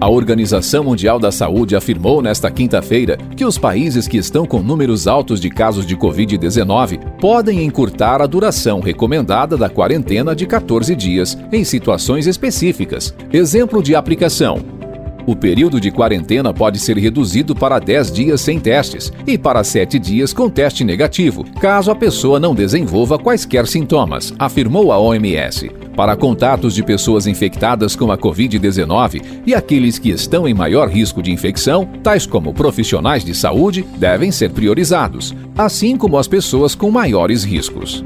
A Organização Mundial da Saúde afirmou nesta quinta-feira que os países que estão com números altos de casos de Covid-19 podem encurtar a duração recomendada da quarentena de 14 dias em situações específicas. Exemplo de aplicação: o período de quarentena pode ser reduzido para 10 dias sem testes e para 7 dias com teste negativo, caso a pessoa não desenvolva quaisquer sintomas, afirmou a OMS. Para contatos de pessoas infectadas com a Covid-19 e aqueles que estão em maior risco de infecção, tais como profissionais de saúde, devem ser priorizados, assim como as pessoas com maiores riscos.